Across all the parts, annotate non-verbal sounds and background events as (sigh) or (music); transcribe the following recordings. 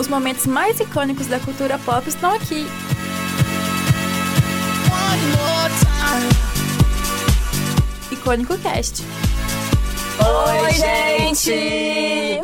Os momentos mais icônicos da cultura pop estão aqui. Icônico Cast. Oi, gente!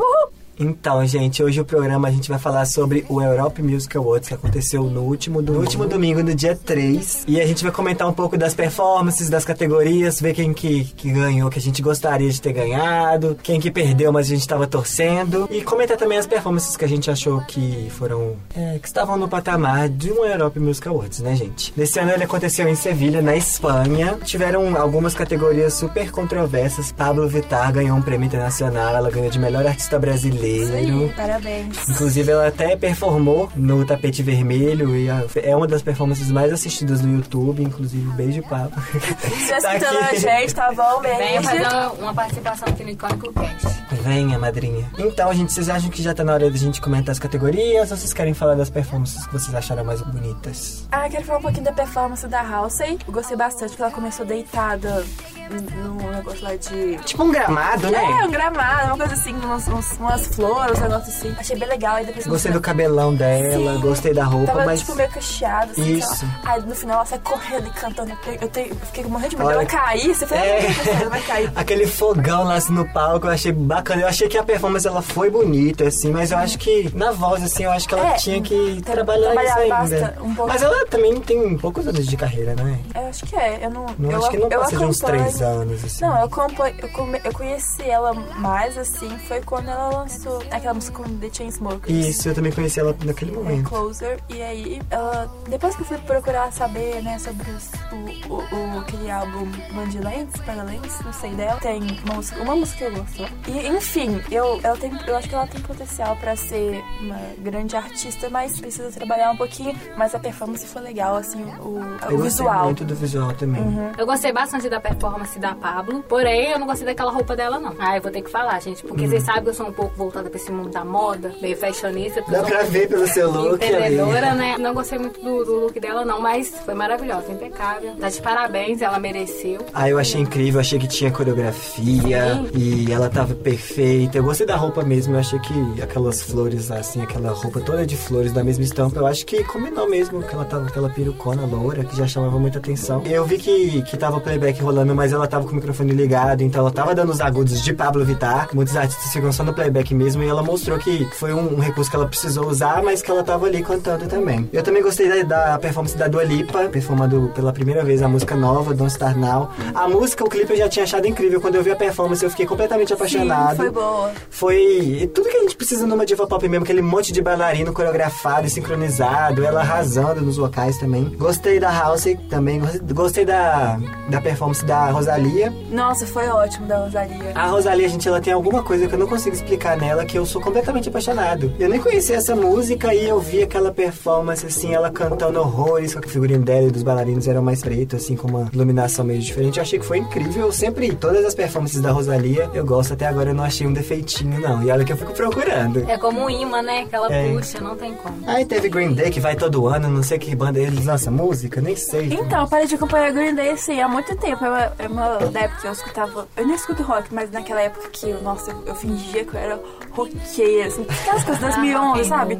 Então, gente, hoje o programa a gente vai falar sobre o Europe Music Awards que aconteceu no último, domingo, no último domingo, no dia 3. E a gente vai comentar um pouco das performances, das categorias, ver quem que, que ganhou, que a gente gostaria de ter ganhado, quem que perdeu, mas a gente tava torcendo. E comentar também as performances que a gente achou que foram. É, que estavam no patamar de um Europe Music Awards, né, gente? Nesse ano ele aconteceu em Sevilha, na Espanha. Tiveram algumas categorias super controversas. Pablo Vittar ganhou um prêmio internacional, ela ganhou de melhor artista brasileiro. Sim, parabéns. Inclusive, ela até performou no tapete vermelho e é uma das performances mais assistidas no YouTube. Inclusive, beijo, Pablo. Se Tá escutando a gente, tá bom? Venha Beijo. fazer uma- participação aqui no Icônico Cast. Venha, madrinha. Então, gente, vocês acham que já tá na hora da gente comentar as categorias ou vocês querem falar das performances que vocês acharam mais bonitas? Ah, eu quero falar um pouquinho da performance da Halsey. Eu gostei bastante porque ela começou deitada Uhum, negócio lá de. Tipo um gramado, né? É, um gramado, uma coisa assim, umas, umas flores, um negócio assim. Achei bem legal. Aí depois gostei do cabelão dela, Sim. gostei da roupa, Tava, mas. tipo meio cacheado, assim. Isso. Ela... Aí no final ela sai correndo e cantando. Eu, te... eu fiquei morrendo de medo Ela cair. Você foi, é... ela vai cair. (laughs) Aquele fogão lá assim, no palco, eu achei bacana. Eu achei que a performance ela foi bonita, assim, mas eu uhum. acho que na voz, assim, eu acho que ela é, tinha que trabalhar, trabalhar isso ainda. Um mas ela também tem poucos anos de carreira, né? Eu acho que é. Eu não. não eu acho que não passa de uns três 10 anos, assim. Não, eu, eu, come, eu conheci ela mais, assim, foi quando ela lançou aquela música com The Chainsmokers. Isso, eu também conheci ela naquele momento. Closer, e aí, ela, depois que eu fui procurar saber, né, sobre os, o, o, o, aquele álbum Bandilentes, Paralentes, não sei dela, tem uma música, uma música que eu gosto. E, enfim, eu, ela tem, eu acho que ela tem potencial pra ser uma grande artista, mas precisa trabalhar um pouquinho, mas a performance foi legal, assim, o, o eu visual. Eu gostei muito do visual também. Uhum. Eu gostei bastante da performance da Pablo, porém eu não gostei daquela roupa dela, não. Ah, eu vou ter que falar, gente, porque vocês sabem que eu sou um pouco voltada pra esse mundo da moda, meio fashionista. Dá pra ver pelo seu look Empreendedora, né? Não gostei muito do, do look dela, não, mas foi maravilhosa, impecável. Tá de parabéns, ela mereceu. Ah, eu achei incrível, achei que tinha coreografia Sim. e ela tava perfeita. Eu gostei da roupa mesmo, eu achei que aquelas flores assim, aquela roupa toda de flores da mesma estampa, eu acho que combinou mesmo, que ela tava aquela perucona loura, que já chamava muita atenção. Eu vi que, que tava o playback rolando, mas ela tava com o microfone ligado, então ela tava dando os agudos de Pablo Vittar. Muitos artistas ficam só no playback mesmo e ela mostrou que foi um, um recurso que ela precisou usar, mas que ela tava ali cantando também. Eu também gostei da, da performance da Dua Lipa, performando pela primeira vez a música nova, Don't Star Now. A música, o clipe eu já tinha achado incrível. Quando eu vi a performance, eu fiquei completamente apaixonado. Sim, foi boa. Foi tudo que a gente precisa numa diva pop mesmo, aquele monte de bailarino coreografado e sincronizado, ela arrasando nos vocais também. Gostei da House também, gostei da, da performance da Rosalia. Nossa, foi ótimo da Rosalia. A Rosalia, gente, ela tem alguma coisa que eu não consigo explicar nela, que eu sou completamente apaixonado. Eu nem conhecia essa música e eu vi aquela performance, assim, ela cantando horrores, com a figurino dela e dos bailarinos eram mais preto, assim, com uma iluminação meio diferente. Eu achei que foi incrível. Eu sempre, todas as performances da Rosalia, eu gosto. Até agora eu não achei um defeitinho, não. E olha que eu fico procurando. É como um imã, né? Que ela É. puxa, não tem como. Aí teve Green Day, que vai todo ano, não sei que banda eles lançam música, nem sei. Então, eu parei de acompanhar Green Day assim há muito tempo. É uma da época que eu escutava. Eu nem escuto rock, mas naquela época que, eu, nossa, eu, eu fingia que eu era roqueira, assim, aquelas coisas (laughs) 2011, sabe?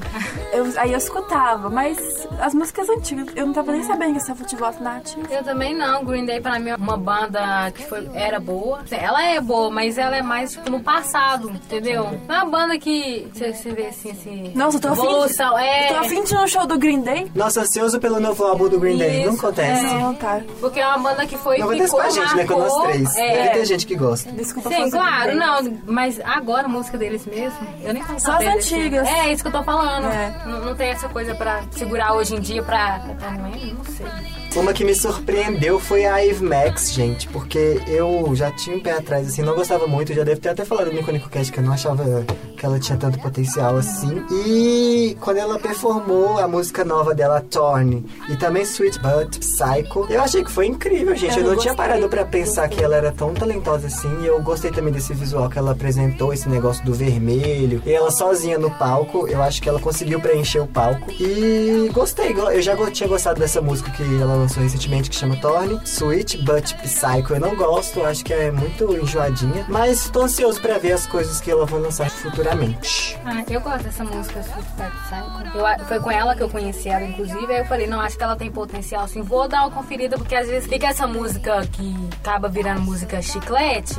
Eu, aí eu escutava, mas as músicas antigas, eu não tava nem sabendo que essa de voz nativa. Eu também não. Green Day pra mim é uma banda que foi, era boa. Ela é boa, mas ela é mais tipo no passado, entendeu? Não é uma banda que você, você vê assim, assim. Nossa, eu tô afim. de- é. Eu tô afim de ir no show do Green Day. Nossa, ansioso pelo novo álbum do Green Day. Isso, Não acontece. Não, tá. Porque é uma banda que foi Não acontece com a gente, né? Com nós três. é. Deve ter gente que gosta. Desculpa Sim, claro, não, mas agora a música deles mesmo, eu nem tô Só as assim. antigas. É isso que eu tô falando. É. Não, não tem essa coisa pra segurar hoje em dia pra. pra não, é? não sei. Uma que me surpreendeu foi a Eve Max, gente, porque eu já tinha um pé atrás, assim, não gostava muito, já deve ter até falado no Iconico Cast que eu não achava que ela tinha tanto potencial assim. E quando ela performou a música nova dela, Torn, e também Sweet But Psycho, eu achei que foi incrível, gente. Eu Eu, não tinha parado pra eu pensar que ela era tão talentosa assim, e eu gostei também desse visual que ela apresentou, esse negócio do vermelho, e ela sozinha no palco, eu acho que ela conseguiu preencher o palco. E gostei, go- eu já tinha gostado dessa música que ela lançou recentemente que chama Torne. Sweet But Psycho eu não gosto, acho que é muito enjoadinha. Mas tô ansioso pra ver as coisas que ela vai lançar futuramente. Ah, eu gosto dessa música, Sweet But Psycho. Eu, foi com ela que eu conheci ela, inclusive. Aí eu falei, não, acho que ela tem potencial, assim. Vou dar uma conferida, porque às vezes fica essa música que acaba virando música chiclete.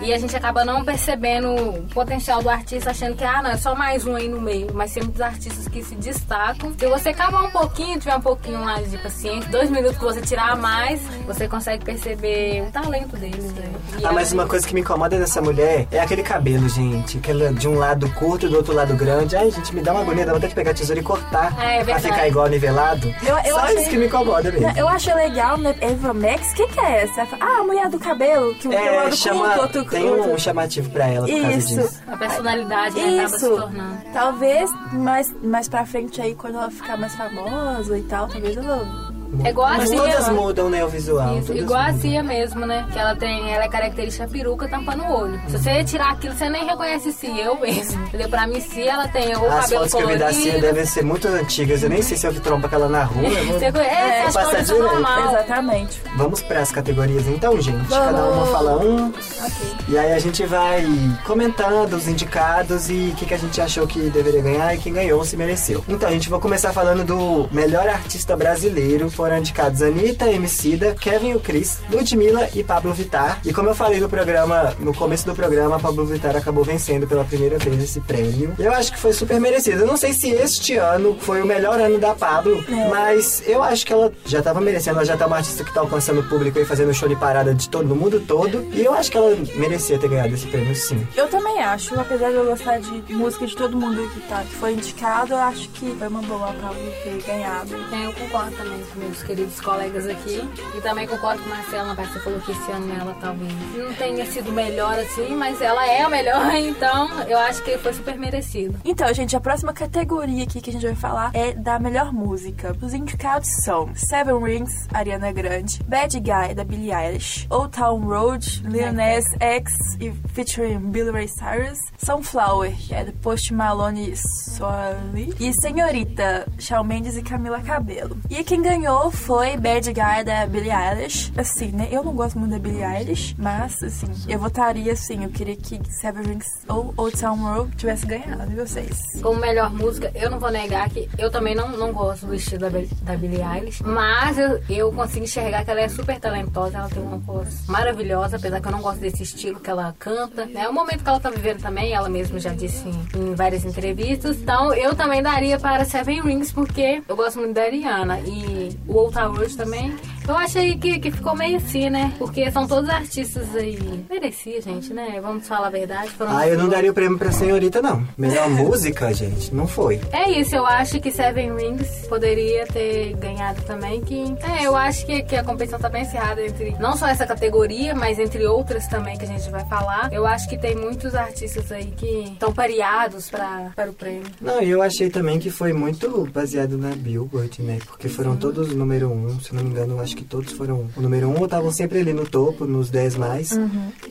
E a gente acaba não percebendo o potencial do artista, achando que, ah, não, é só mais um aí no meio. Mas tem muitos artistas que se destacam. Se você acabar um pouquinho, tiver um pouquinho mais de paciência, dois minutos que você tirar a mais, você consegue perceber o talento deles, né? E Ah, mas uma coisa que me incomoda nessa mulher é aquele cabelo, gente. Aquela de um lado curto e do outro lado grande. Ai, gente, me dá uma agonia, dá vontade de pegar a tesoura e cortar. É, é pra ficar igual nivelado. Eu- eu Só achei- isso que me incomoda mesmo. Eu acho legal, né? Eva Max, quem que é essa? Ah, a mulher do cabelo, que um tem É, lado chama, curto, outro tem outro- um chamativo pra ela por causa Isso. disso. A personalidade né, acaba se Isso. tornando. Talvez mais, mais pra frente aí, quando ela ficar mais famosa e tal, talvez ela. É igual a Mas Cia, todas mudam, né, o visual. Isso, igual a mudam. Cia mesmo, né? Que ela tem, ela é característica peruca tampando o olho. Se você tirar aquilo, você nem reconhece Cia, eu mesmo. Entendeu? Pra mim, Cia, ela tem o As cabelo fotos que eu vi da Cia colorido. devem ser muito antigas. Eu nem sei se eu vi tromba com ela na rua. Você conhece, É, as passa direito. normal. Exatamente. Vamos pras categorias então, gente. Cada Vamos. uma fala um. Ok. E aí a gente vai comentando os indicados e o que, que a gente achou que deveria ganhar e quem ganhou se mereceu. Então, a gente vai começar falando do melhor artista brasileiro. Foram indicados Anitta, Emicida, Kevin o Cris, Ludmilla e Pablo Vittar. E como eu falei no programa, no começo do programa, Pablo Vittar acabou vencendo pela primeira vez esse prêmio. Eu acho que foi super merecido. Eu não sei se este ano foi o melhor ano da Pablo, mas eu acho que ela já tava merecendo. Ela já tá uma artista que tá alcançando o público e fazendo show de parada de todo mundo todo. E eu acho que ela merecia ter ganhado esse prêmio, sim. Eu também acho, apesar de eu gostar de música de todo mundo que, tá, que foi indicado, eu acho que foi uma boa pra ter ganhado. É, eu concordo também com meus queridos colegas aqui. E também concordo com a Marcela, mas você falou que esse ano ela talvez não tenha sido melhor assim, mas ela é a melhor, (laughs) então eu acho que foi super merecido. Então, gente, a próxima categoria aqui que a gente vai falar é da melhor música. Os indicados são Seven Rings, Ariana Grande, Bad Guy, da Billie Eilish, Old Town Road, Lil Nas X e featuring Billy Ray Cyrus, Sunflower, que é do Post Malone Solly, e Senhorita, Shawn Mendes e Camila Cabello. E quem ganhou foi Bad Guy, da Billie Eilish. Assim, né, eu não gosto muito da Billie Eilish, mas, assim, eu votaria, assim, eu queria que Rings ou Old Town Road tivesse ganhado, e vocês? Como melhor música, eu não vou negar que eu também não, não gosto do estilo da, da Billie Eilish, mas eu, eu consigo enxergar que ela é super talentosa, ela tem uma voz maravilhosa, apesar que eu não gosto desse estilo que ela canta, né? É o momento que ela tá também, ela mesma já disse em, em várias entrevistas. Então eu também daria para Seven Rings, porque eu gosto muito da Ariana e o Old Town também. Eu achei que, que ficou meio assim, né? Porque são todos artistas aí. Merecia, gente, né? Vamos falar a verdade. Ah, eu não daria o prêmio pra senhorita, não. Melhor (laughs) música, gente, não foi. É isso, eu acho que Seven Rings poderia ter ganhado também. Que, é, eu acho que, que a competição tá bem encerrada entre não só essa categoria, mas entre outras também que a gente vai falar. Eu acho que tem muitos artistas aí que estão pareados pra, para o prêmio. Não, e eu achei também que foi muito baseado na Billboard, né? Porque foram todos número um, se não me engano, eu acho que todos foram o número um ou estavam sempre ali no topo, nos 10 mais.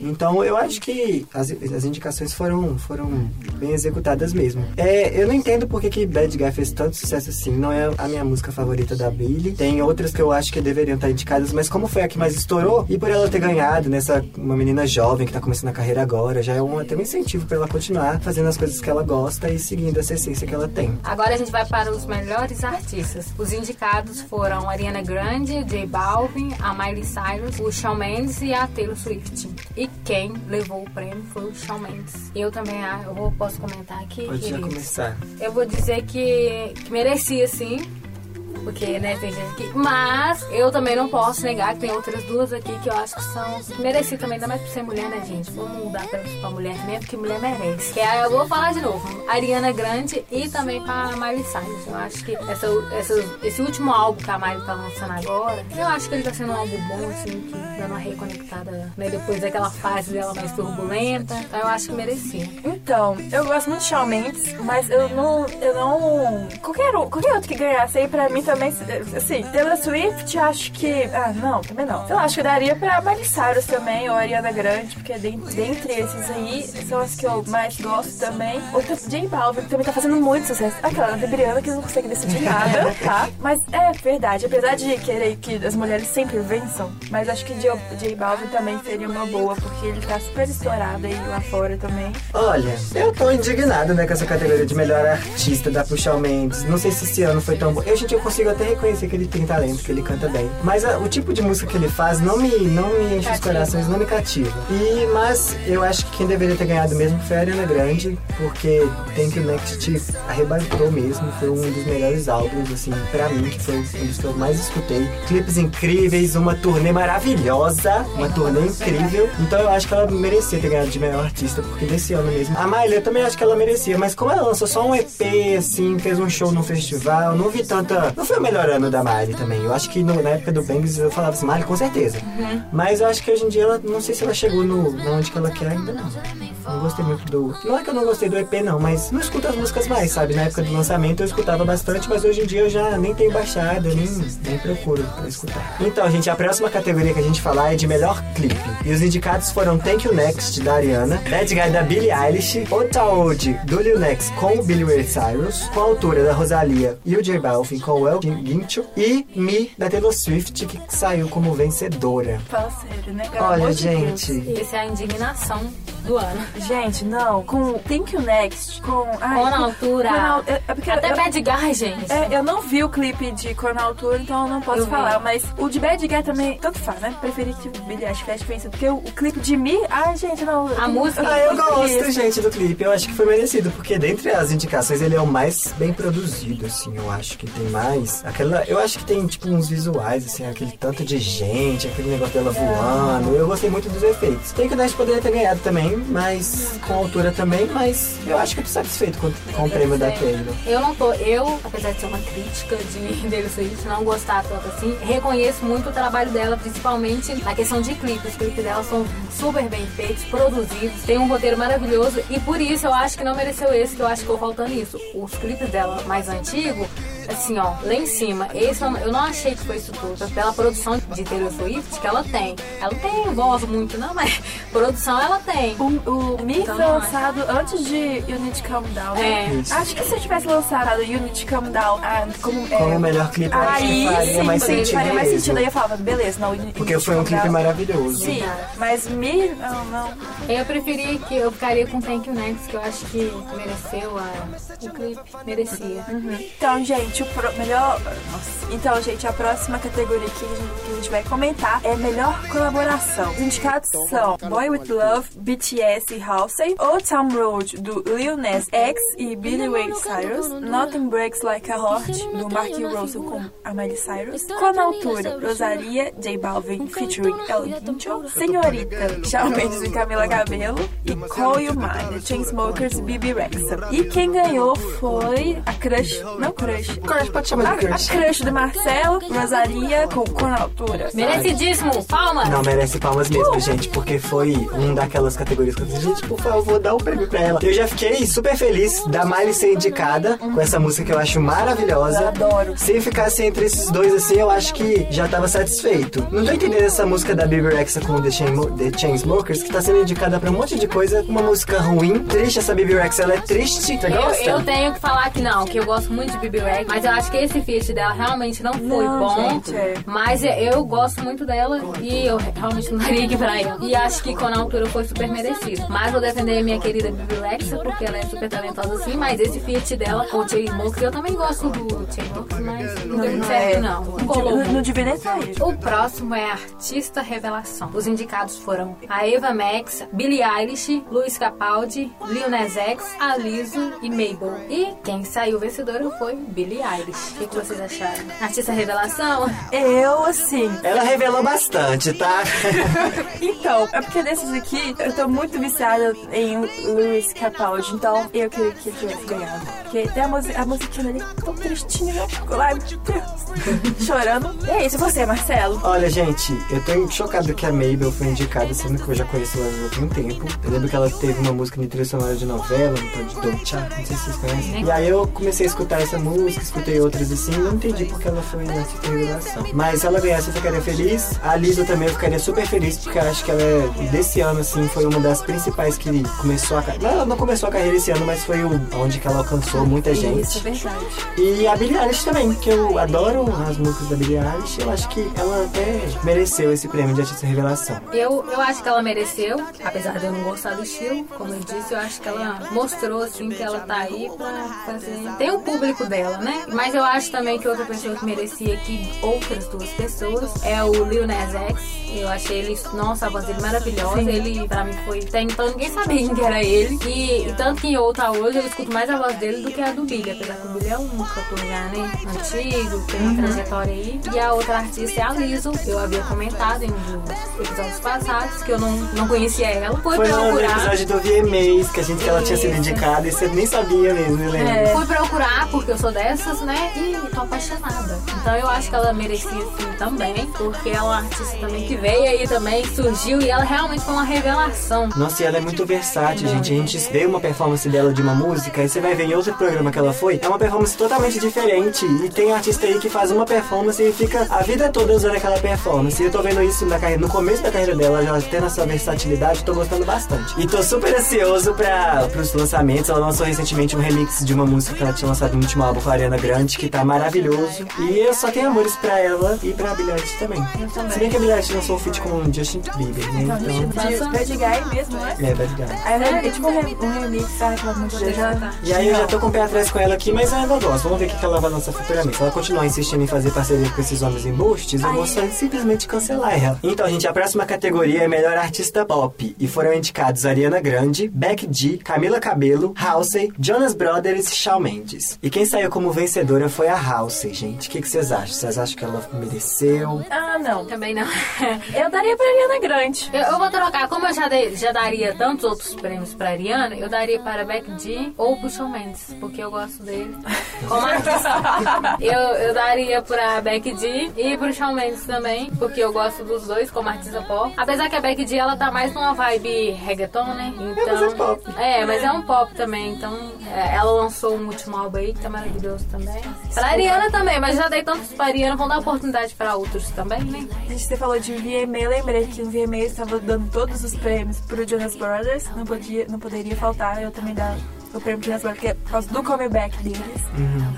Então eu acho que as, as indicações foram, foram bem executadas mesmo. É, eu não entendo porque que Bad Guy fez tanto sucesso assim. Não é a minha música favorita da Billie. Tem outras que eu acho que deveriam estar indicadas, mas como foi a que mais estourou, e por ela ter ganhado nessa uma menina jovem que tá começando a carreira agora, já é um, até um incentivo pra ela continuar fazendo as coisas que ela gosta e seguindo essa essência que ela tem. Agora a gente vai para os melhores artistas. Os indicados foram Ariana Grande, J Balvin, a Miley Cyrus, o Shawn Mendes e a Taylor Swift. E quem levou o prêmio foi o Shawn Mendes. Eu também ah, eu posso comentar aqui, Pode já começar. Eu vou dizer que, que merecia sim. Porque, né, tem gente que. Mas eu também não posso negar que tem outras duas aqui que eu acho que são. Mereci também, ainda mais por ser mulher, né, gente? Vamos mudar pra, pra mulher mesmo, que mulher merece. Que aí eu vou falar de novo. Ariana Grande e também pra Miley Cyrus. Eu acho que essa, essa, esse último álbum que a Miley tá lançando agora, eu acho que ele tá sendo um álbum bom, assim, que dando uma reconectada, né, depois daquela fase dela mais turbulenta. Então eu acho que merecia. Então, eu gosto muito de Shawn Mendes, mas eu não. Eu não. Qualquer, qualquer outro que ganhasse aí pra mim também também, assim, Taylor Swift, acho que. Ah, não, também não. Eu acho que daria pra Miley Cyrus também, ou Ariana Grande, porque dentre esses aí são as que eu mais gosto também. Outra, J Balvin, que também tá fazendo muito sucesso. Aquela da Briana que não consegue decidir nada, (laughs) tá? Mas é verdade, apesar de querer que as mulheres sempre vençam, mas acho que J, J Balvin também seria uma boa, porque ele tá super estourado aí lá fora também. Olha, eu tô indignado, né, com essa categoria de melhor artista da Puxal Mendes. Não sei se esse ano foi tão bom. Eu, gente, eu consigo até reconhecer que ele tem talento, que ele canta bem. Mas a, o tipo de música que ele faz não me, não me enche os corações, não me cativa. E, mas eu acho que quem deveria ter ganhado mesmo foi a Ariana Grande, porque Thank You Next arrebatou mesmo. Foi um dos melhores álbuns, assim, pra mim, que foi um dos que eu mais escutei. Clipes incríveis, uma turnê maravilhosa, uma turnê incrível. Então eu acho que ela merecia ter ganhado de melhor artista, porque desse ano mesmo. A Miley, eu também acho que ela merecia, mas como ela lançou só um EP, assim, fez um show no festival, não vi tanta. Não foi o melhor ano da Miley também. Eu acho que no, na época do Bangs eu falava assim, Miley, com certeza. Uhum. Mas eu acho que hoje em dia ela, não sei se ela chegou no, onde que ela quer ainda não. Não gostei muito do. Não é que eu não gostei do EP, não, mas não escuto as músicas mais, sabe? Na época do lançamento eu escutava bastante, mas hoje em dia eu já nem tenho baixado, nem, nem procuro pra escutar. Então, gente, a próxima categoria que a gente falar é de melhor clipe. E os indicados foram Thank You Next, da Ariana, Bad Guy, da Billie Eilish, Otaoji, do Lil Next, com o Billy Ray Cyrus, com a autora da Rosalia e o J Balvin, com o El Gincho, e Me, da Taylor Swift, que saiu como vencedora. Fala sério, né? Olha, gente... Deus. Essa é a indignação do ano. Gente, não, com Thank You Next, com. Ai, com na altura. Com na, é, é Até eu, Bad Guy, gente. É, eu não vi o clipe de Cor na altura, então eu não posso eu falar. Vi. Mas o de Bad Guy também, tanto faz, né? Preferi que o Billy Ash Fest vença. Porque o, o, clipe de Me, ai, gente, não. A música. Ah, eu gosto, gente, do clipe. Eu acho que foi merecido, porque dentre as indicações ele é o mais bem produzido, assim. Eu acho que tem mais. Aquela. Eu acho que tem, tipo, uns visuais, assim, aquele tanto de gente, aquele negócio dela voando. Eu gostei muito dos efeitos. Tem que o Nash poderia ter ganhado também, mas com a altura também, mas eu acho que eu tô satisfeito com, com o prêmio da Taylor. Eu não tô, eu, apesar de ser uma crítica de (laughs) Swift, não gostar tanto assim, reconheço muito o trabalho dela, principalmente na questão de clipes. Os clipes dela são super bem feitos, produzidos, tem um roteiro maravilhoso e por isso eu acho que não mereceu esse, que eu acho que ficou faltando isso. Os clipes dela mais antigos, assim, ó, lá em cima, esse eu não achei que foi isso tudo. Pela produção de Taylor Swift que ela tem. Ela tem voz muito, não, mas (laughs) produção ela tem. O, o Me então, foi lançado antes de Unity Calm Down. Né? É. Acho que se eu tivesse lançado Unity Calm Down ah, como, é, como o melhor clipe, aí faria sim, mais sentido. Faria mais sentido. Aí eu falava, beleza, não, Unity Porque foi um clipe maravilhoso. Sim, mas Me, não, não. Eu preferi que eu ficaria com Thank You Next, que eu acho que mereceu a, o clipe. Merecia. Uhum. Então, gente, o pro, melhor. Nossa. Então, gente, a próxima categoria que a, gente, que a gente vai comentar é melhor colaboração. Os indicados são Boy With Love, BTS e Halsey, Old Town Road do Lil Nas X e Billy Ray Cyrus, Nothing Breaks Like a Heart do Mark Russell com a Miley Cyrus, Com a Altura, Rosalia, J Balvin featuring El Guincho, Senhorita, Shawn Mendes e Camila Cabello e Call You Mine, Chainsmokers e Bibi Rexa. E quem ganhou foi a Crush, não Crush, Crush pode chamar de Crush. A, a Crush do Marcelo, Rosalia com Com a Altura. Merecidíssimo, palmas! Não, merece palmas mesmo, uh. gente, porque foi um daquelas categorias que eu disse, gente, por favor, dá um prêmio pra ela. Eu já fiquei super feliz da Miley ser indicada com essa música que eu acho maravilhosa. Eu adoro. Se ficasse entre esses dois assim, eu acho que já tava satisfeito. Não tô entendendo essa música da Bibi Rexa com The, Chain, The Chainsmokers, que tá sendo indicada pra um monte de coisa, uma música ruim, triste. Essa Bibi Rexa, ela é triste. Você gosta? Eu, eu tenho que falar que não, que eu gosto muito de Bibi Rexa, mas eu acho que esse feat dela realmente não foi não, bom. Gente, é. Mas eu gosto muito dela e eu realmente não daria aqui pra ela. E acho que com a altura foi super merecido. Mas vou defender a minha querida Bibi Rexa, porque ela é super talentosa assim, mas esse feat dela com o Chainsmokers, eu também gosto do Chainsmokers, mas não deu certo não. Não, não, não devia nem sair. O próximo é Artista Revelação. Os indicados foram a Eva Max, Billie Eilish, Luiz Capaldi, Lil Nas X, Aliso e Mabel. E quem saiu vencedora foi Billie Eilish. O que, que vocês acharam? Artista Revelação? Eu, assim... Ela revelou bastante, tá? (laughs) então, é porque desses aqui, eu tô muito viciada em Luiz Capaldi, então eu queria que ele tivesse ganhado. Porque tem a, música, a musiquinha dele tão tristinha, né? Ai, meu Deus. Chorando. E é isso, você, Marcelo? Olha, gente, eu tô chocado que a Mabel foi indicada, sendo que eu já conheço ela há algum tempo. Eu lembro que ela teve uma música de trilha sonora de novela, no tal de Don't Cha, não sei se vocês conhecem. E aí eu comecei a escutar essa música, escutei outras assim, não entendi porque ela foi nessa revelação. Mas se ela ganhasse, eu ficaria feliz. A Lisa também eu ficaria super feliz, porque eu acho que ela é, desse ano, assim, foi uma das principais que começou a carreira. Ela não começou a carreira esse ano, mas foi o, onde que ela alcançou muita gente. Isso, é verdade. E a Billie Eilish também, que eu adoro as músicas da Billie Eilish. Eu acho que ela até mereceu esse prêmio de artista revelação. Eu, eu acho que ela mereceu, apesar de eu não gostar do estilo, como eu disse, eu acho que ela mostrou assim que ela tá aí pra fazer. Tem o público dela, né? Mas eu acho também que outra pessoa que merecia aqui, outras duas pessoas, é o Lil Nas X. Eu achei ele, nossa, a voz dele maravilhosa. Ele, pra mim, foi. Até então ninguém sabia quem que era ele. E, e tanto que em outra hoje eu escuto mais a voz dele do que a do Billy, apesar que o Billy é um cantor já, né? Antigo, tem uma trajetória aí. E a outra artista é a Lizzo. Eu havia comentado em um dos episódios passados que eu não, não conhecia ela. Foi no procurar. episódio do VMAs que a gente que ela tinha sido indicada e você nem sabia mesmo, eu lembro. É, Fui procurar porque eu sou dessas, né? E tô apaixonada. Então eu acho que ela merecia sim também, porque ela é uma artista também que veio aí também, surgiu e ela realmente foi uma revelação. Nossa, e ela é muito versátil, gente. A gente vê uma performance dela de uma música, e você vai ver em outro programa que ela foi, é uma performance totalmente diferente. E tem artista aí que faz uma performance e fica a vida toda usando aquela performance. E eu tô vendo isso na carreira, no começo da carreira dela, já tendo essa versatilidade, tô gostando bastante. E tô super ansioso para pros lançamentos. Ela lançou recentemente um remix de uma música que ela tinha lançado no último álbum com a Ariana Grande, que tá maravilhoso. E eu só tenho amores pra ela e pra Eilish também. também. Se bem que a Eilish lançou um feat com o Justin Bieber, né? Então, Então, de Bad Guy mesmo, né? é, Bad Guy. Aí é, é tipo um, re- remix, já... E aí eu já tô com o pé atrás com ela aqui, mas eu ainda gosto. Vamos ver o que ela vai lançar futuramente. Se ela continuar insistindo em fazer parceria com esses homens embustes, eu vou só simplesmente cancelar ela. Então, gente, a próxima categoria é Melhor Artista Pop. E foram indicados Ariana Grande, Beck G, Camila Cabello, Halsey, Jonas Brothers e Shawn Mendes. E quem saiu como vencedora foi a Halsey, gente. O que, que vocês acham? Vocês acham que ela mereceu? Ah, não. Também não. (laughs) Eu daria pra Ariana Grande. Eu, eu vou trocar, como eu já, dei- já daria tantos outros prêmios pra Ariana, eu daria para Beck G ou pro Shawn Mendes, porque eu gosto dele (laughs) como artista. eu, eu daria pra Beck G e pro Shawn Mendes também, porque eu gosto dos dois como artista pop. Apesar que a Beck G, ela tá mais numa vibe reggaeton, né? Então, mas é pop. É, mas é um pop também, então é, ela lançou um último álbum aí que tá maravilhoso também. Pra Ariana também, mas já dei tantos pra Ariana, vão dar oportunidade pra outros também, né? Gente, você falou de VMA, lembrei que no VMA estava dando todos os prêmios pro Jonas Brothers. Não, podia, não poderia faltar, eu também dar o prêmio Jonas Brothers, que é por causa do comeback deles.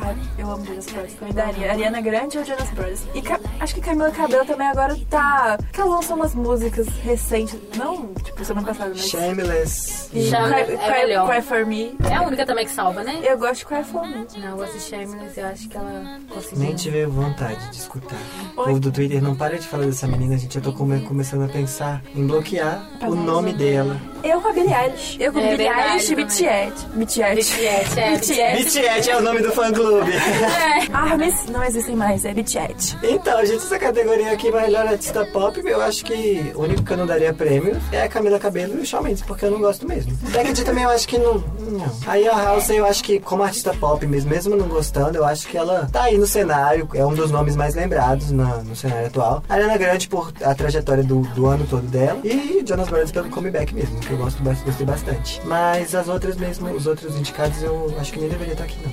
Ai, eu amo Jonas Brothers. Eu daria Ariana Grande ou Jonas Brothers. E Ca- acho que Camila Cabello também agora tá... Que ela lançou umas músicas recentes. Não, tipo, semana passada, mas... Shameless. E Shameless Cry, é Cry-. Cry For Me. É a única também que salva, né? Eu gosto de Cry For Me. Não, eu gosto de Shameless, eu acho que ela conseguiu. Nem tive vontade de escutar. O povo do Twitter não para de falar dessa menina, gente. Eu tô come- começando a pensar em bloquear o nome dela. Eu com a Billie Eilish. Eu com É Billie Eilish e. BTS. BTS. BTS, é, BTS. BTS é o nome do fã-clube. Armies (laughs) não existem mais, é BTS. Então, gente, essa categoria aqui, melhor artista pop, eu acho que o único que eu não daria prêmio é a Camila Cabello e o Shawn Mendes, porque eu não gosto mesmo. Becky também eu acho que não, não. Aí a House eu acho que como artista pop mesmo, mesmo não gostando, eu acho que ela tá aí no cenário, é um dos nomes mais lembrados na- no cenário atual. A Ariana Grande por a trajetória do, do ano todo dela e Jonas Brothers pelo comeback mesmo, que eu gosto, gostei bastante. Mas as outras mesmo, os outros indicados eu acho que nem deveria estar aqui não.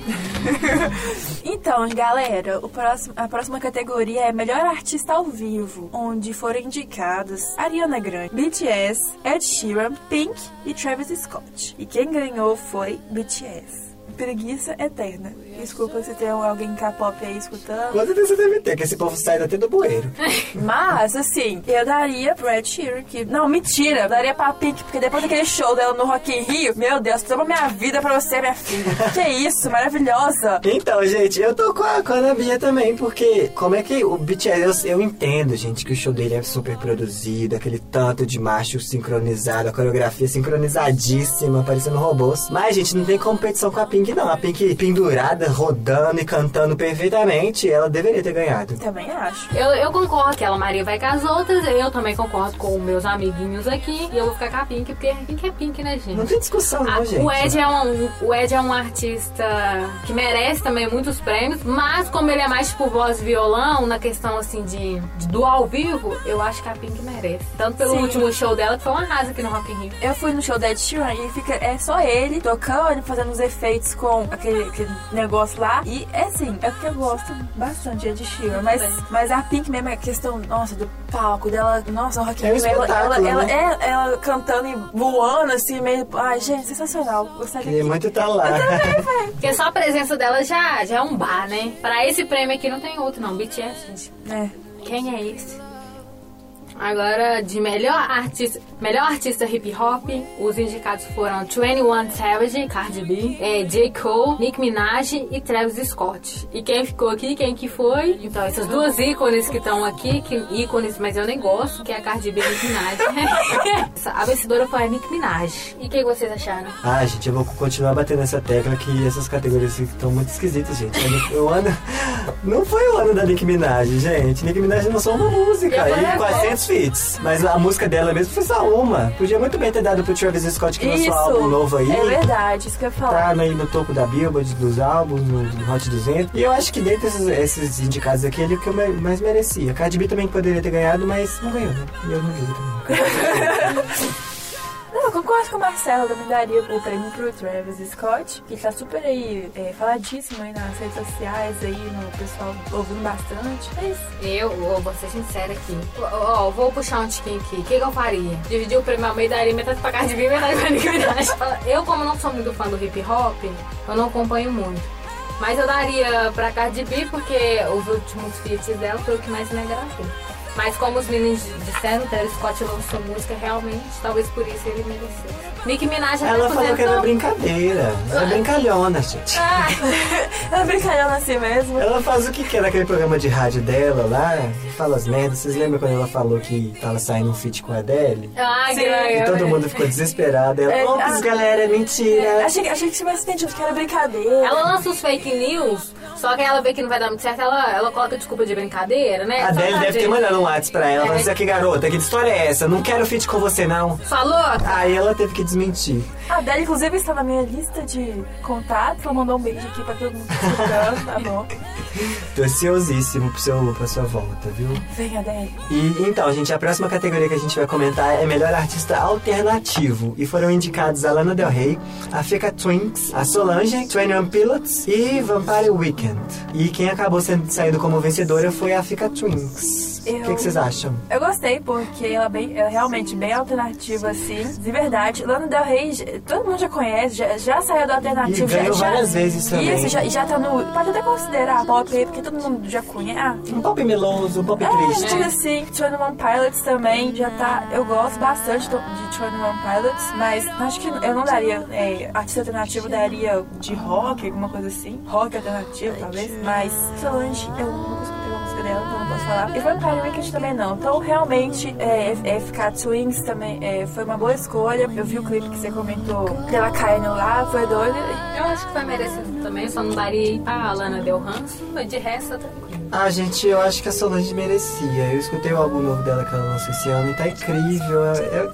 (laughs) Então, galera, o próximo, a próxima categoria é Melhor Artista ao Vivo, onde foram indicados Ariana Grande, BTS, Ed Sheeran, Pink e Travis Scott. E quem ganhou foi BTS. Preguiça eterna. Desculpa se tem alguém K-pop aí escutando. Com certeza deve ter, que esse povo sai até do bueiro. (laughs) Mas, assim, eu daria pro Ed Sheeran que... Não, mentira. Eu daria pra Pink, porque depois daquele show dela no Rock in Rio, meu Deus, toma minha vida pra você, minha filha. que isso, maravilhosa. Então, gente, eu tô com a, com a Bia também, porque como é que o BTS, eu, eu entendo, gente, que o show dele é super produzido, aquele tanto de macho sincronizado, a coreografia sincronizadíssima, parecendo robôs. Mas, gente, não tem competição com a Pink, não. A Pink pendurada, rodando e cantando perfeitamente, ela deveria ter ganhado. Também acho. Eu, eu concordo que ela Maria vai com as outras, eu também concordo com os meus amiguinhos aqui. E eu vou ficar com a Pink, porque Pink é Pink, né, gente? Não tem discussão, Ah, não, gente. o, Ed é um, o Ed é um artista que merece também muitos prêmios, mas como ele é mais tipo voz e violão, na questão assim de, de do ao vivo, eu acho que a Pink merece. Tanto pelo Sim. último show dela, que foi uma arrasa aqui no Rock in Rio. Eu fui no show da Ed Sheeran e fica, é só ele tocando, fazendo os efeitos com aquele, aquele negócio gosto lá. E é assim, é porque eu gosto bastante de Ed Sheeran. Mas, mas a Pink mesmo é questão, nossa, do palco dela. Nossa, o Rock in É um ela, ela, espetáculo, ela, né? é, ela cantando e voando assim, meio. Ai, gente, sensacional. Gostaria Queria que- muito estar lá. (laughs) Porque só a presença dela já, já é um bar, né? Pra esse prêmio aqui não tem outro, não. BTS, gente. É. Quem é esse? Agora, de melhor artista, melhor artista hip hop, os indicados foram 21 Savage, Cardi B, é, J. Cole, Nick Minaj e Travis Scott. E quem ficou aqui, quem que foi? Então, essas duas ícones que estão aqui, que, ícones, mas eu nem gosto, que é a Cardi B e Nick Minaj. (laughs) Essa- a vencedora foi a Nick Minaj. E o que vocês acharam? Ah, gente, eu vou continuar batendo nessa tecla que essas categorias estão muito esquisitas, gente. O ano. (laughs) Não foi o ano da Nicki Minaj, gente. Nicki Minaj lançou uma música e falei, 400 feats. Mas a música dela mesmo foi só uma. Podia muito bem ter dado pro Travis Scott que lançou Isso. um álbum novo aí. É verdade, isso que eu falar. Tá aí no topo da Billboard dos álbuns, no Hot 200. E eu acho que dentre esses, esses indicados aqui, ele é o que eu mais merecia. Cardi B também poderia ter ganhado, mas não ganhou, né? E eu não vi também. (laughs) Eu concordo com o Marcelo, também daria o prêmio pro Travis Scott, que tá super aí, é, faladíssimo aí nas redes sociais, aí no pessoal ouvindo bastante. Isso. Eu, eu vou ser sincera aqui. Ó, ó, vou puxar um tiquinho aqui. O que, que eu faria? Dividir o prêmio ao meio, daria metade pra Cardi B e metade pra Minaj. (laughs) Eu, como não sou muito fã do hip hop, eu não acompanho muito. Mas eu daria pra Cardi B porque os últimos feats dela foi o que mais me agradou. Mas como os meninos disseram, o Travis Scott lançou música realmente, talvez por isso ele merecesse. Nicki Minaj Ela falou que era brincadeira. Era brincalhona, gente. Ah, (laughs) Ela brincalhando assim mesmo. Ela faz o que quer naquele programa de rádio dela lá, fala as merdas. Vocês lembram quando ela falou que tava saindo um feat com a Adele? ai, Sim. que E todo mundo ficou desesperado. Ela, É, ops, ah, galera, é mentira. Achei, que- achei que tivesse entendido que era brincadeira. Ela lança os fake news, só que ela vê que não vai dar muito certo, ela, ela coloca desculpa de brincadeira, né? A Adele pra deve ter mandado um WhatsApp pra ela. É. Falando assim, aqui, garota, que história é essa? Não quero feat com você, não. Falou? Aí ela teve que desmentir. A Adele, inclusive, está na minha lista de contatos. Ela mandou um beijo aqui pra todo mundo que tá escutando, tá bom? (laughs) Tô ansiosíssimo pro seu, pra sua volta, viu? Vem, Adele. E então, gente, a próxima categoria que a gente vai comentar é Melhor Artista Alternativo. E foram indicados a Lana Del Rey, a Fika Twinks, a Solange, 21 Pilots e Vampire Weekend. E quem acabou sendo, saindo como vencedora foi a Fika Twinks. Eu- que, que vocês acham? Eu gostei porque ela é, bem, ela é realmente bem alternativa, assim, de verdade. Lana Del Rey, todo mundo já conhece, já, já saiu do alternativo. E ganhou já, várias já, vezes também. Isso, já, já tá no. Pode até considerar pop aí, porque todo mundo já conhece. Um pop meloso, um pop É, triste. tipo assim, 21 Pilots também já tá. Eu gosto bastante de 21 Pilots, mas acho que eu não daria. É, artista alternativo daria de rock, alguma coisa assim. Rock alternativo, talvez. Mas Solange, eu nunca escutei então não posso falar. E Vampire Weekend também não. Então realmente, é, FK Twins também é, foi uma boa escolha. Eu vi o clipe que você comentou dela caindo lá, foi doido. Eu acho que foi merecido também, só não daria pra Lana Del Ranço, mas de resto tá tranquilo. Ah, gente, eu acho que a Solange merecia. Eu escutei o álbum novo dela que ela lançou esse ano e tá incrível. É- é-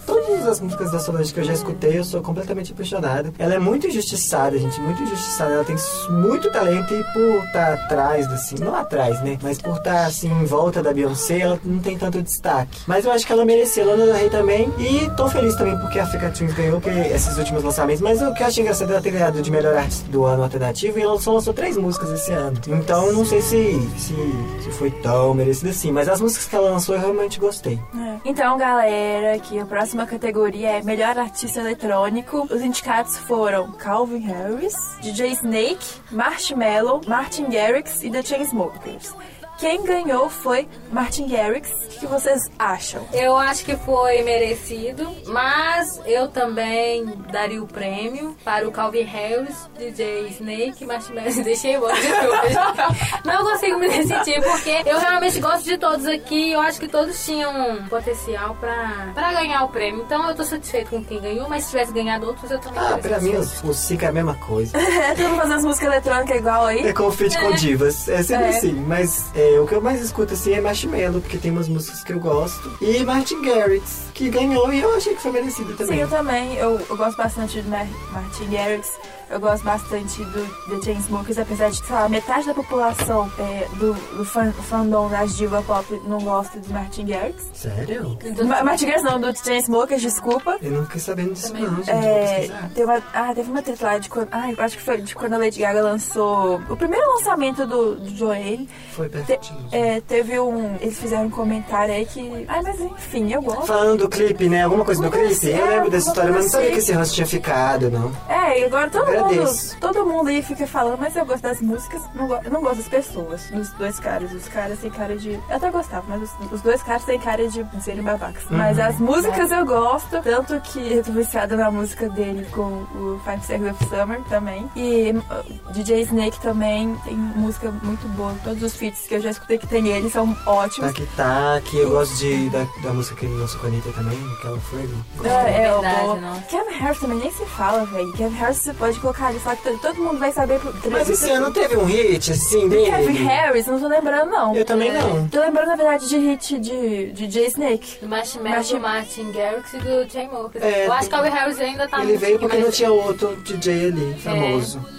todas as músicas da Solange que eu já escutei, eu sou completamente apaixonado. Ela é muito injustiçada, gente, muito injustiçada. Ela tem muito talento e por estar atrás, assim, não atrás, né? Mas por estar, assim, em volta da Beyoncé, ela não tem tanto destaque. Mas eu acho que ela merecia. Lana Del Rey também. E tô feliz também porque a Africa Twins ganhou que esses últimos lançamentos. Mas o que eu achei engraçado é ela ter ganhado de melhor artista do ano alternativo e ela só lançou três músicas esse ano. Então não sei se, se, se foi tão merecido assim. Mas as músicas que ela lançou eu realmente gostei. É. Então, galera, aqui a próxima categoria é Melhor Artista Eletrônico. Os indicados foram Calvin Harris, DJ Snake, Marshmello, Martin Garrix e The Chainsmokers. Quem ganhou foi Martin Garrix. O que vocês acham? Eu acho que foi merecido, mas eu também daria o prêmio para o Calvin Harris, DJ Snake, Marshmallow. (laughs) Deixei embora de hoje. (laughs) Não consigo me decidir, porque eu realmente gosto de todos aqui. Eu acho que todos tinham potencial pra, pra ganhar o prêmio. Então eu tô satisfeito com quem ganhou, mas se tivesse ganhado outros, eu também Ah, pra mim os, os Sica é a mesma coisa. É, (laughs) todo mundo fazendo música eletrônica igual aí. É com feat com divas, é sempre É. assim. Mas é, o que eu mais escuto assim é Marshmello, porque tem umas músicas que eu gosto. E Martin Garrix, que ganhou e eu achei que foi merecido Sim, também. eu também. Eu, eu gosto bastante de Mar- Martin Garrix. Eu gosto bastante do The Chainsmokers, apesar de, sei lá, metade da população é, do, do fan, fandom das diva pop não gosta do Martin Garrix. Sério? Ma- Martin Garrix não, do Chainsmokers, desculpa. Eu não fiquei sabendo disso Também. não, gente. É, teve uma, ah, teve uma treta lá de quando. Ah, eu acho que foi de quando a Lady Gaga lançou o primeiro lançamento do, do Joanne. Foi Te- pertinho. é, teve um. Eles fizeram um comentário aí que. Ah, mas enfim, eu gosto. Falando do clipe, né? Alguma coisa do clipe? Eu é, lembro dessa alguma história, mas não sabia coisa que esse ranço tinha ficado, não. É, e agora todo mundo, Agradeço. todo mundo aí fica falando, mas eu gosto das músicas, não go- eu não gosto das pessoas, dos dois caras. Os caras têm cara de. Eu até gostava, mas os, os dois caras têm cara de serem babacas. Uhum. Mas as músicas eu gosto, tanto que eu tô viciada na música dele com o Five Seconds of Summer também. E uh, DJ Snake também tem música muito boa. Todos os feats que eu já escutei que tem ele são ótimos. Tac Tac, eu gosto de, da, da música que ele lançou com a Anitta também, aquela Fuego. É, é, Verdade, o não. Kevin Harris também nem se fala, velho. Kevin Harris você pode colocar ali, só que todo- mundo vai saber. por- Mas esse ano teve um hit, assim, dele? Kevin Harris, não tô lembrando, não. Eu também não. Tô lembrando, na verdade, de hit de, de Jay Snake. Do Marshmallow, Martin Garrix e do Chainsmokers. É, eu acho que o Calvin Harris ainda tá Ele veio porque não tinha outro DJ ali, famoso. É,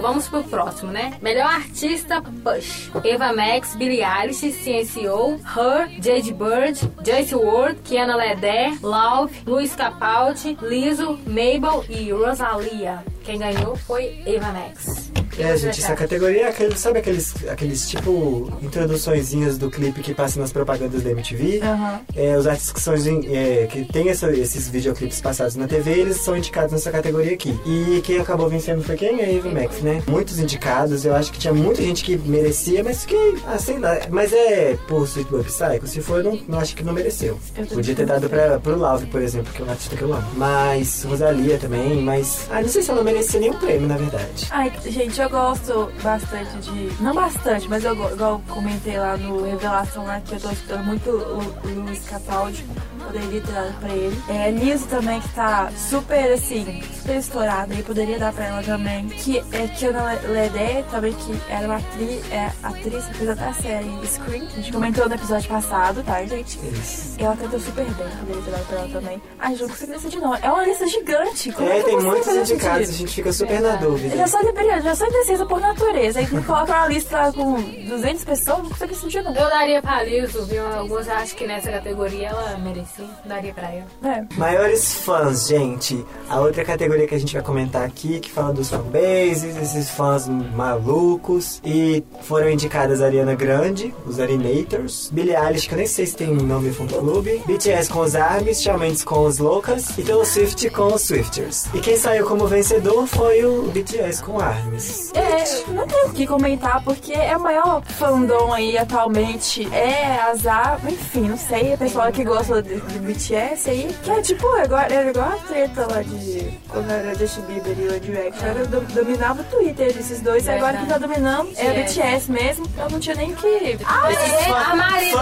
vamos pro próximo, né? Melhor artista Push. Eva Max, Billie Eilish, CNCO, Her, Jade Bird, Joyce Ward, Kiana Ledé, Love, Luiz Capaldi, Lizzo, Mabel e Rosalia. Quem ganhou foi Eva Max. É, gente, essa categoria é aquele, sabe aqueles, aqueles tipo introduçõezinhas do clipe que passa nas propagandas da MTV? Aham. É, os artistas que, são, é, que tem essa- esses videoclipes passados na TV, eles são indicados nessa categoria aqui. E quem acabou vencendo foi quem? A Eva Max, né? Muitos indicados, eu acho que tinha muita gente que merecia, mas que, ah, sei lá. Mas é por Sweet Boy Psycho, se for, eu não, não acho que não mereceu. Podia ter dado pra, pro Love, por exemplo, que é um artista que eu amo. Mas Rosalia também, mas. Ah, não sei se ela merecia nenhum prêmio, na verdade. Ai, gente, eu gosto bastante de. Não bastante, mas eu igual eu comentei lá no Revelação lá que eu tô escutando muito o, o Luiz Capaldi. Poderia ter dado pra ele. É, Liso também, que tá super assim, super estourada e poderia dar pra ela também. Que é Kiana Ledé também, que era uma atriz, é, atriz que fez até a série Scream. A gente comentou no episódio passado, tá, gente? Isso. Ela cantou super bem, poderia ter dado pra ela também. Ai, não consigo decidir não. É uma lista gigante. Como É, que eu tem muitos indicados, a gente fica super na Eu dúvida. já sou independente, já sou indecisa por natureza. Aí me coloca uma lista com 200 pessoas, não consigo decidir não. Eu daria pra Lizzo, viu? Alguns acham que nessa categoria ela merecia. Daria pra ela. É. Maiores fãs, gente. A outra categoria que a gente vai comentar aqui, que fala dos fanbases, esses fãs malucos. E foram indicadas a Ariana Grande, os Arinators, Billie Eilish, que eu nem sei se tem nome fã clube, BTS com os ARMYs, Shawn Mendes com os Loucas e Taylor Swift com os Swifters. E quem saiu como vencedor foi o BTS com ARMYs. É, não tenho o que comentar, porque é o maior fandom aí atualmente. É azar, enfim, não sei. A pessoa que gosta de, de BTS aí, que é tipo, agora era igual a treta lá de quando era Justin Bieber e One Direction. Era, do- dominava o Twitter desses dois, e agora quem tá dominando é BTS. BTS mesmo. Eu não tinha nem que. Ah, é, a Marina.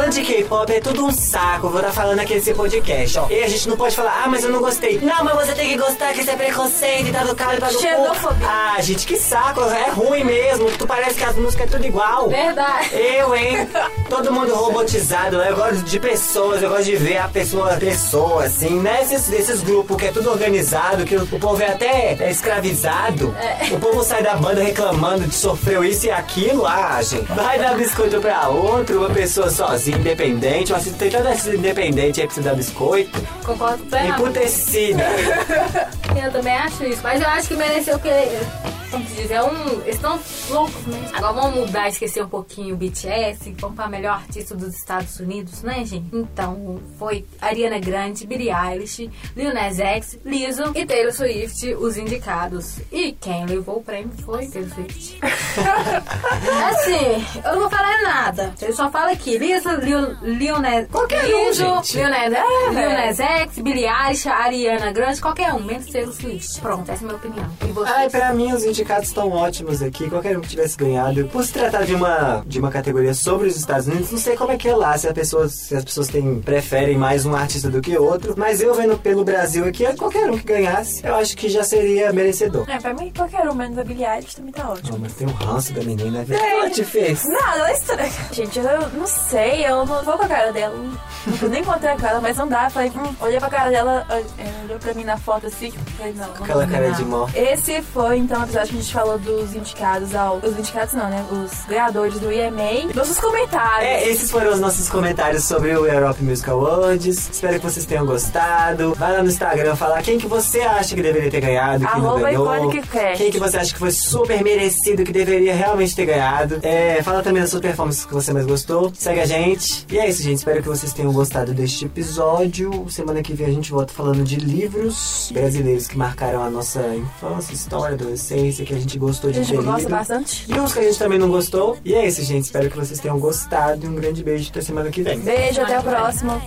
É tudo um saco, vou estar falando aqui nesse podcast, ó. E a gente não pode falar, ah, mas eu não gostei. Não, mas você tem que gostar, que isso é preconceito e tá do cara e tá do. Xenofobia. Ah, gente, que saco, é ruim mesmo. Tu parece que as músicas é tudo igual. Verdade. Eu, hein? Todo mundo robotizado, eu gosto de pessoas, eu gosto de ver a pessoa, pessoa, assim, né? Esses, esses grupos que é tudo organizado, que o, o povo é até é escravizado. O povo sai da banda reclamando de sofreu isso e aquilo, ah, gente. Vai dar biscoito pra outro, uma pessoa sozinha, independente. Mas tem tanta gente independente aí pra você dar biscoito. Concordo plenamente. Emputecida. (laughs) Eu também acho isso. Mas eu acho que mereceu que. Como se diz, é um. Eles estão loucos mesmo. Agora vamos mudar, esquecer um pouquinho o BTS. Vamos pra melhor artista dos Estados Unidos, né, gente? Então, foi Ariana Grande, Billie Eilish, Lil Nas X, Lizzo e Taylor Swift, os indicados. E quem levou o prêmio foi Taylor Swift. (laughs) assim, eu não vou falar nada. Ele só fala aqui: Lizzo, Lil, Lil Nas. Qualquer um, Lizzo, gente. Lil Nas, É, Lil velho. Nas X, Billie Eilish, Ariana Grande, qualquer um, menos Taylor Swift. Pronto, essa é a minha opinião. E você? Ai, pra mim, os indicados indicados estão ótimos aqui, qualquer um que tivesse ganhado. Por se tratar de uma, de uma categoria sobre os Estados Unidos, não sei como é que é lá, se, a pessoa, se as pessoas têm, preferem mais um artista do que outro, mas eu vendo pelo Brasil aqui, qualquer um que ganhasse, eu acho que já seria merecedor. É, pra mim, qualquer um menos a Billie Eilish também tá ótimo. Não, mas tem um ranço da menina, né? O que ela te fez? Nada, ela é estranha. Gente, eu não sei, eu não vou com a cara dela. Não vou nem encontrar com ela, mas não dá. Falei, hum, olhei pra cara dela, é, olhou pra mim na foto assim. Falei, não. Aquela cara não. de mó. Esse foi então o episódio que a gente falou dos indicados ao. Os indicados não, né? Os ganhadores do EMA. Nossos comentários. É, esses foram os nossos comentários sobre o Europe Music Awards. Espero que vocês tenham gostado. Vai lá no Instagram falar quem que você acha que deveria ter ganhado, quem não Arroba ganhou. Iconic Cast. Quem que você acha que foi super merecido, que deveria realmente ter ganhado. É, fala também das suas performances que você mais gostou. Segue a gente. E é isso, gente. Espero que vocês tenham gostado deste episódio. Semana que vem a gente volta falando de livros brasileiros que marcaram a nossa infância, história, adolescência, que a gente gostou A de gente ter gosta lido. bastante. E uns que a gente também não gostou. E é isso, gente. Espero que vocês tenham gostado. E um grande beijo até semana que vem. Beijo, até o próximo.